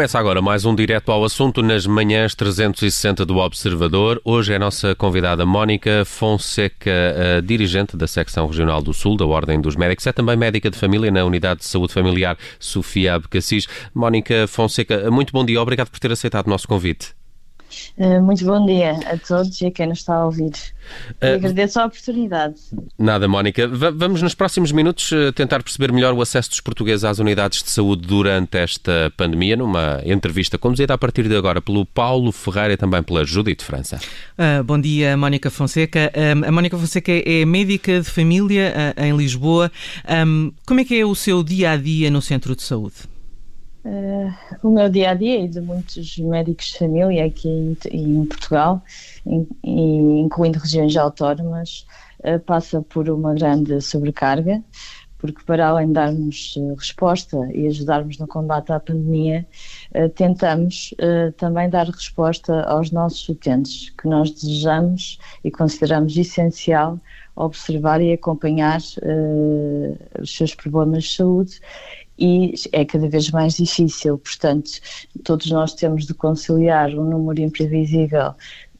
Começa agora mais um direto ao assunto nas manhãs 360 do Observador. Hoje é a nossa convidada Mónica Fonseca, dirigente da secção regional do Sul da Ordem dos Médicos. É também médica de família na Unidade de Saúde Familiar Sofia Abcacis. Mónica Fonseca, muito bom dia. Obrigado por ter aceitado o nosso convite. Eh, muito bom dia a todos e a quem nos está a ouvir. Uh, agradeço a oportunidade. Nada, Mónica. V vamos nos próximos minutos eh, tentar perceber melhor o acesso dos portugueses às unidades de saúde durante esta pandemia, numa entrevista conduzida a partir de agora pelo Paulo Ferreira e também pela Judite França. Uh, bom dia, Mónica Fonseca. Um, a Mónica Fonseca é médica de família uh, em Lisboa. Um, como é que é o seu dia a dia no centro de saúde? Uh, o meu dia a dia e de muitos médicos de família aqui em, em Portugal, in, incluindo regiões autónomas, uh, passa por uma grande sobrecarga, porque para além de darmos uh, resposta e ajudarmos no combate à pandemia, tentamos também dar resposta aos nossos utentes, que nós desejamos e consideramos essencial observar e acompanhar os seus problemas de saúde e é cada vez mais difícil. Portanto, todos nós temos de conciliar um número imprevisível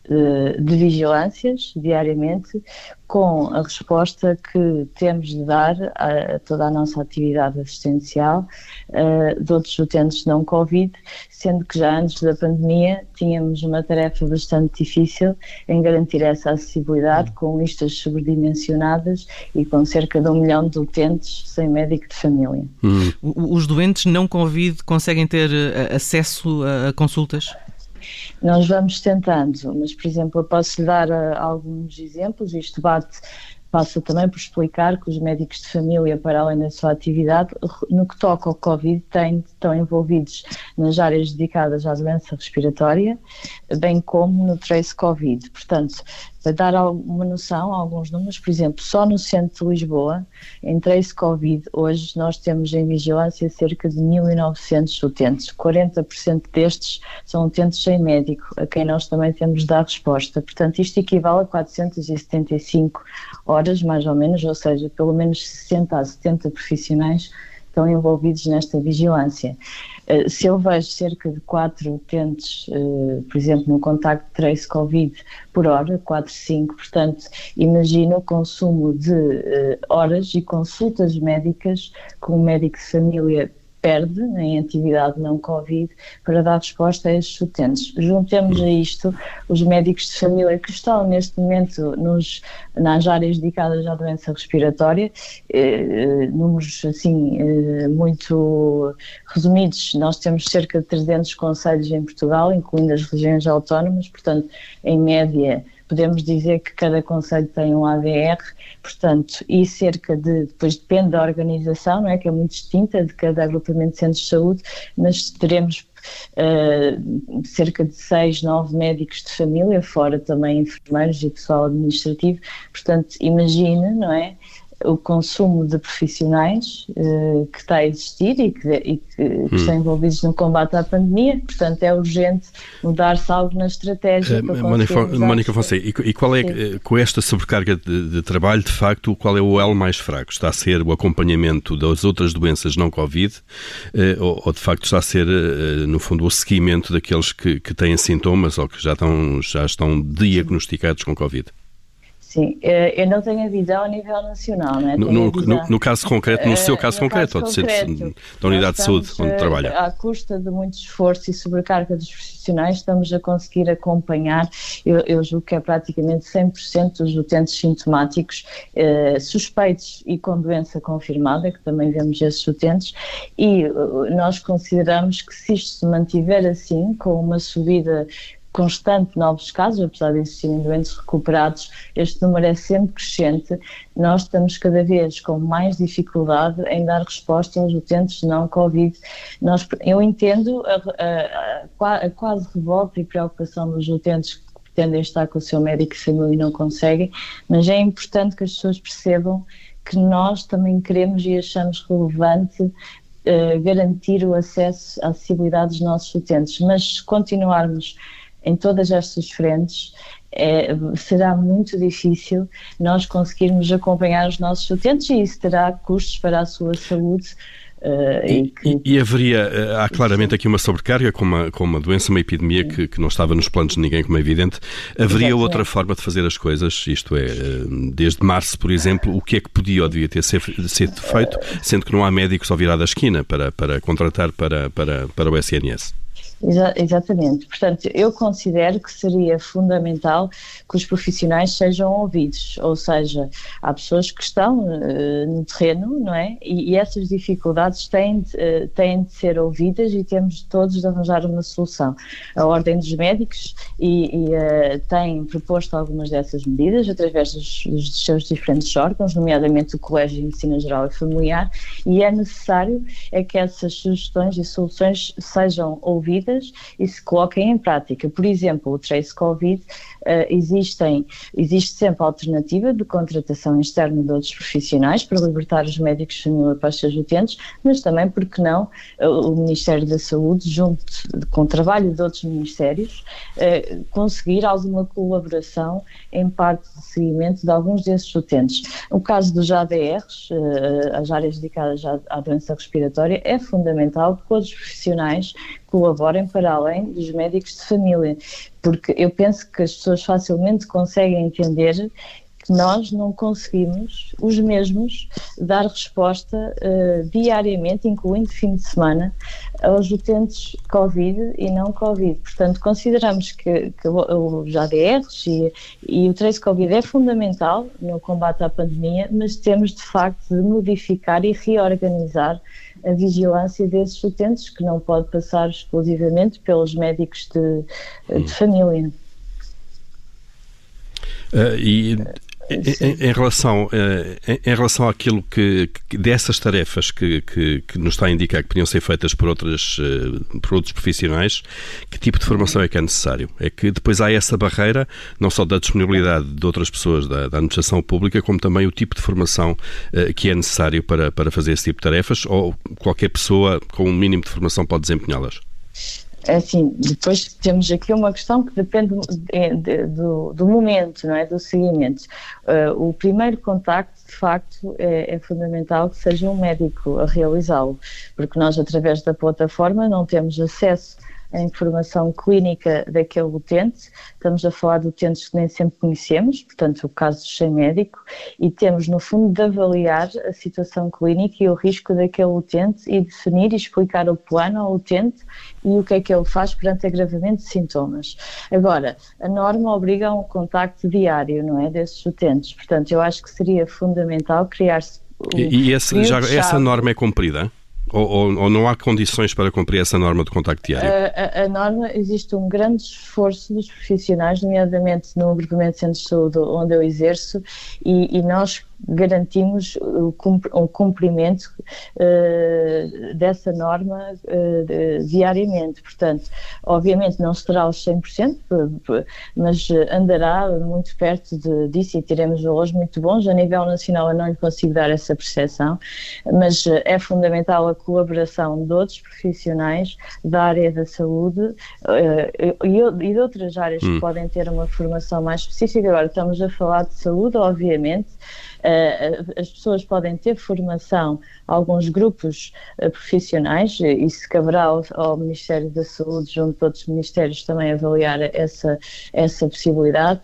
de vigilâncias diariamente com a resposta que temos de dar a, toda a nossa atividade assistencial uh, de outros utentes não Covid, sendo que já antes da pandemia tínhamos uma tarefa bastante difícil em garantir essa acessibilidade com listas sobredimensionadas e com cerca de um milhão de utentes sem médico de família. Hum. Os doentes não Covid conseguem ter eh, acesso a consultas? Nós vamos tentando, mas, por exemplo, eu posso lhe dar uh, alguns exemplos. Isto bate passa também por explicar que os médicos de família, para além da sua atividade, no que toca ao Covid, têm, estão envolvidos nas áreas dedicadas à doença respiratória, bem como no Trace Covid. Portanto, para dar uma noção, alguns números, por exemplo, só no centro de Lisboa, em Trace Covid, hoje nós temos em vigilância cerca de 1.900 utentes. 40% destes são utentes sem médico, a quem nós também temos de dar resposta. Portanto, isto equivale a 475 horas, mais ou menos, ou seja, pelo menos 60 a 70 profissionais estão envolvidos nesta vigilância. Eh, se eu vejo cerca de 4 utentes, eh, por exemplo, no contacto trace Covid por hora, 4, 5, portanto, imagino o consumo de eh, horas e consultas médicas com o médico de família perde em atividade não Covid para dar resposta a estes utentes. Juntemos a isto os médicos de família que estão neste momento nos, nas áreas dedicadas à doença respiratória, eh, números assim eh, muito resumidos, nós temos cerca de 300 conselhos em Portugal, incluindo as regiões autónomas, portanto, em média podemos dizer que cada conselho tem um ADR, portanto, e cerca de, depois depende da organização, não é, que é muito distinta de cada agrupamento de centros de saúde, mas teremos uh, cerca de seis, nove médicos de família, fora também enfermeiros e pessoal administrativo, portanto, imagine, não é, o consumo de profissionais uh, que está a existir e que, e que, hum. que, estão envolvidos no combate à pandemia, portanto é urgente mudar-se algo na estratégia. Uh, Mónica Fonseca, e, e, qual é, Sim. com esta sobrecarga de, de, trabalho, de facto, qual é o elo mais fraco? Está a ser o acompanhamento das outras doenças não Covid uh, ou, ou, de facto está a ser, no fundo, o seguimento daqueles que, que têm sintomas ou que já estão, já estão diagnosticados com Covid? Sim, eh, eu não tenho a visão a nível nacional, não é? No, no, no, no, caso concreto, no seu caso no concreto, caso concreto, da unidade de saúde onde trabalha. À custa de muito esforço e sobrecarga dos profissionais, estamos a conseguir acompanhar, eu, eu julgo que é praticamente 100% dos utentes sintomáticos eh, suspeitos e com doença confirmada, que também vemos esses utentes, e nós consideramos que se isto se mantiver assim, com uma subida constante novos casos, apesar de existirem doentes recuperados, este número é sempre crescente. Nós estamos cada vez com mais dificuldade em dar resposta aos utentes não Covid. Eu entendo a, a, a, quase revolta e preocupação dos utentes que pretendem estar com o seu médico de família e não conseguem, mas é importante que as pessoas percebam que nós também queremos e achamos relevante uh, garantir o acesso à acessibilidade dos nossos utentes, mas se continuarmos em todas estas frentes, é, será muito difícil nós conseguirmos acompanhar os nossos utentes e isso terá custos para a sua saúde Uh, e, que... e, haveria, há claramente aqui uma sobrecarga com uma, com uma doença, uma epidemia que, que não estava nos planos de ninguém, como é evidente. Haveria Exatamente. outra forma de fazer as coisas, isto é, desde março, por exemplo, o que é que podia ou devia ter ser feito, sendo que não há médicos ao virar da esquina para, para contratar para, para, para o SNS? Exa exatamente. Portanto, eu considero que seria fundamental que os profissionais sejam ouvidos, ou seja, há pessoas que estão uh, no terreno, não é? E, e essas dificuldades têm de, uh, têm de ser ouvidas e temos todos de arranjar uma solução. A Ordem dos Médicos e, e uh, tem proposto algumas dessas medidas através dos, dos, seus diferentes órgãos, nomeadamente o Colégio de Medicina Geral e Familiar, e é necessário é que essas sugestões e soluções sejam ouvidas e se coloquem em prática. Por exemplo, o Trace Covid, uh, existem, existe sempre a alternativa de contratação externa de outros profissionais para libertar os médicos de para os seus utentes, mas também, porque não, uh, o Ministério da Saúde, junto com o trabalho de outros ministérios, uh, conseguir alguma colaboração em parte de seguimento de alguns desses utentes. O caso dos ADRs, as áreas dedicadas à, doença respiratória, é fundamental que todos os profissionais colaborem para além dos médicos de família, porque eu penso que as pessoas facilmente conseguem entender que nós não conseguimos, os mesmos, dar resposta uh, diariamente, incluindo fim de semana, aos utentes Covid e não Covid. Portanto, consideramos que, que os ADRs e, e o trace Covid é fundamental no combate à pandemia, mas temos de facto de modificar e reorganizar a vigilância desses utentes, que não pode passar exclusivamente pelos médicos de, de hum. família. Uh, e em, em, relação, eh, em, em, relação àquilo que, que dessas tarefas que, que, que, nos está a indicar que podiam ser feitas por, outras, eh, por outros profissionais, que tipo de formação é que é necessário? É que depois há essa barreira, não só da disponibilidade de outras pessoas da, da administração pública, como também o tipo de formação uh, que é necessário para, para fazer esse tipo de tarefas, ou qualquer pessoa com um mínimo de formação pode desempenhá-las? É assim, depois temos aqui uma questão que depende de, de, do, do, momento, não é? Do seguimento. Uh, o primeiro contacto, de facto, é, é, fundamental que seja um médico a realizá-lo, porque nós, através da plataforma, não temos acesso a informação clínica daquele utente. Estamos a falar de utentes que nem sempre conhecemos, portanto, o caso sem médico, e temos, no fundo, de avaliar a situação clínica e o risco daquele utente e definir e explicar o plano ao utente e o que é que ele faz perante agravamento de sintomas. Agora, a norma obriga a um contacto diário, não é, desses utentes. Portanto, eu acho que seria fundamental criar-se. E, e esse, já, essa norma é cumprida? Ou, ou, ou, não há condições para cumprir essa norma de contacto diário? A, a, a, norma, existe um grande esforço dos profissionais, nomeadamente no agrupamento de centros de saúde onde eu exerço, e, e nós garantimos o cumprimento uh, dessa norma uh, diariamente. Portanto, obviamente não será aos 100%, mas andará muito perto de, disso e teremos valores muito bons. A nível nacional eu não lhe consigo dar essa percepção, mas uh, é fundamental a colaboração de outros profissionais da área da saúde e, e, de outras áreas hum. que podem ter uma formação mais específica. Agora estamos a falar de saúde, obviamente, eh, as pessoas podem ter formação, alguns grupos eh, profissionais, e isso caberá ao, ao, Ministério da Saúde, junto de outros ministérios, também avaliar essa, essa possibilidade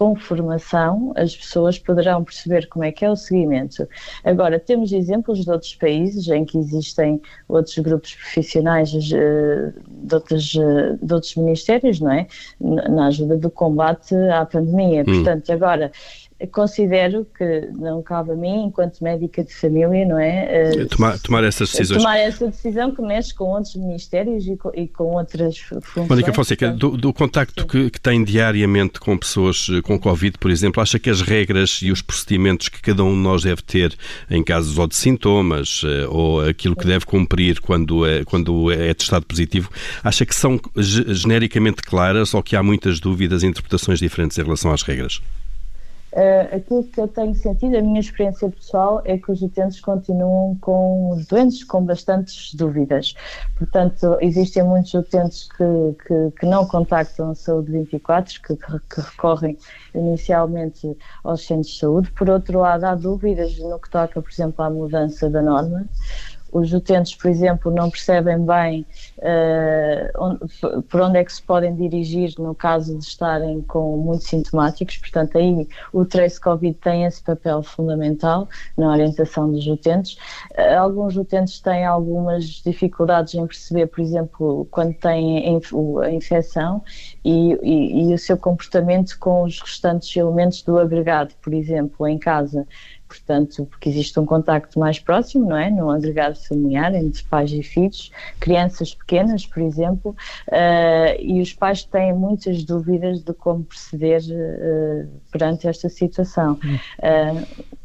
com formação, as pessoas poderão perceber como é que é o seguimento. Agora, temos exemplos de outros países em que existem outros grupos profissionais eh, de, outros, de outros ministérios, não é? Na ajuda do combate à pandemia. Hum. Portanto, agora, considero que não cabe a mim, enquanto médica de família, não é? Eh, tomar, tomar essas decisões. Tomar essa decisão que mexe com outros ministérios e com, e com outras funções. Mónica Fonseca, do, do contacto que, que, tem diariamente com pessoas eh, com Covid, por exemplo, acha que as regras e os procedimentos que cada um de nós deve ter em casos ou de sintomas eh, ou aquilo que deve cumprir quando é, quando é testado positivo, acha que são genericamente claras ou que há muitas dúvidas e interpretações diferentes em relação às regras? Uh, aquilo que eu tenho sentido, a minha experiência pessoal, é que os utentes continuam com os doentes com bastantes dúvidas. Portanto, existem muitos utentes que, que, que não contactam a saúde 24, que, que, recorrem inicialmente aos centros de saúde. Por outro lado, há dúvidas no que toca, por exemplo, à mudança da norma os utentes, por exemplo, não percebem bem uh, onde, por onde é que se podem dirigir no caso de estarem com muitos sintomáticos, portanto aí o Trace Covid tem esse papel fundamental na orientação dos utentes. Uh, alguns utentes têm algumas dificuldades em perceber, por exemplo, quando têm a infecção e, e, e o seu comportamento com os restantes elementos do agregado, por exemplo, em casa portanto, porque existe um contacto mais próximo, não é? No agregado familiar, entre pais e filhos, crianças pequenas, por exemplo, uh, e os pais têm muitas dúvidas de como proceder uh, perante esta situação. Uh,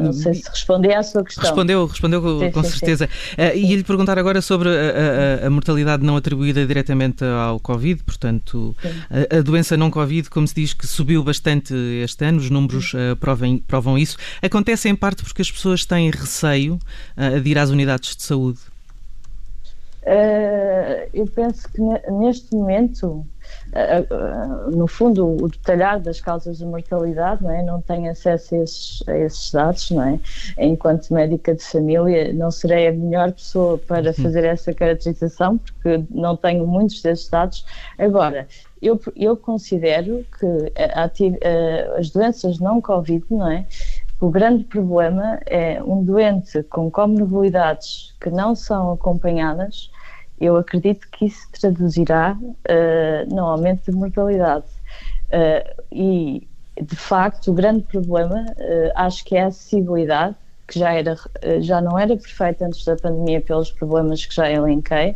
Não sei se respondi à sua questão. Respondeu, respondeu sim, com sim, certeza. Sim. Uh, e lhe perguntar agora sobre a, a, a, mortalidade não atribuída diretamente ao Covid, portanto, a, a, doença não Covid, como se diz, que subiu bastante este ano, os números uh, provam, provam isso. Acontece em parte porque as pessoas têm receio uh, de ir às unidades de saúde? Eu penso que neste momento no fundo, o detalhar das causas de mortalidade, não é? Não tenho acesso a esses, a esses dados, não é? Enquanto médica de família, não serei a melhor pessoa para fazer essa caracterização, porque não tenho muitos desses dados. Agora, eu, eu considero que a, a, as doenças não Covid, não é? O grande problema é um doente com comorbilidades que não são acompanhadas eu acredito que isso traduzirá uh, no aumento de mortalidade. Uh, e, de facto, o grande problema uh, acho que é a acessibilidade, que já, era, já não era perfeita antes da pandemia pelos problemas que já elenquei,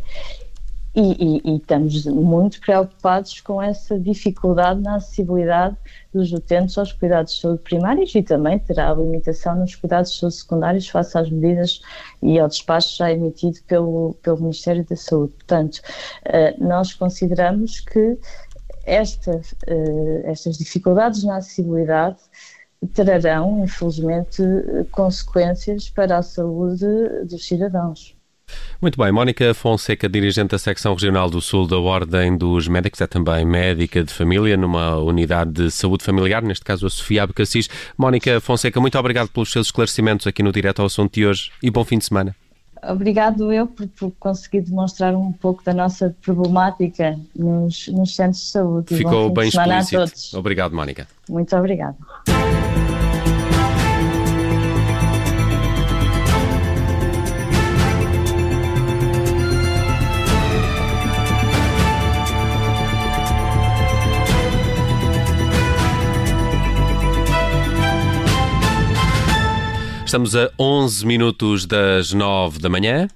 e, e, e, estamos muito preocupados com essa dificuldade na acessibilidade dos utentes aos cuidados de saúde primários e também terá limitação nos cuidados de saúde secundários face às medidas e ao despacho já emitido pelo, pelo Ministério da Saúde. Portanto, uh, nós consideramos que esta, uh, estas dificuldades na acessibilidade trarão, infelizmente, consequências para a saúde dos cidadãos. Muito bem, Mónica Fonseca, dirigente da secção regional do Sul da Ordem dos Médicos, é também médica de família numa unidade de saúde familiar, neste caso a Sofia Abcacis. Mónica Fonseca, muito obrigado pelos seus esclarecimentos aqui no Direto ao Assunto de hoje e bom fim de semana. Obrigado eu por, por conseguir demonstrar um pouco da nossa problemática nos, nos centros de saúde. Ficou bem explícito. Obrigado, Mónica. Muito obrigado. Estamos a 11 minutos das 9 da manhã.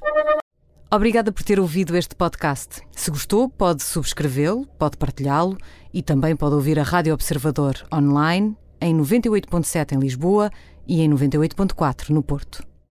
Obrigada por ter ouvido este podcast. Se gostou, pode subscrevê-lo, pode partilhá-lo e também pode ouvir a Rádio Observador online em 98.7 em Lisboa e em 98.4 no Porto.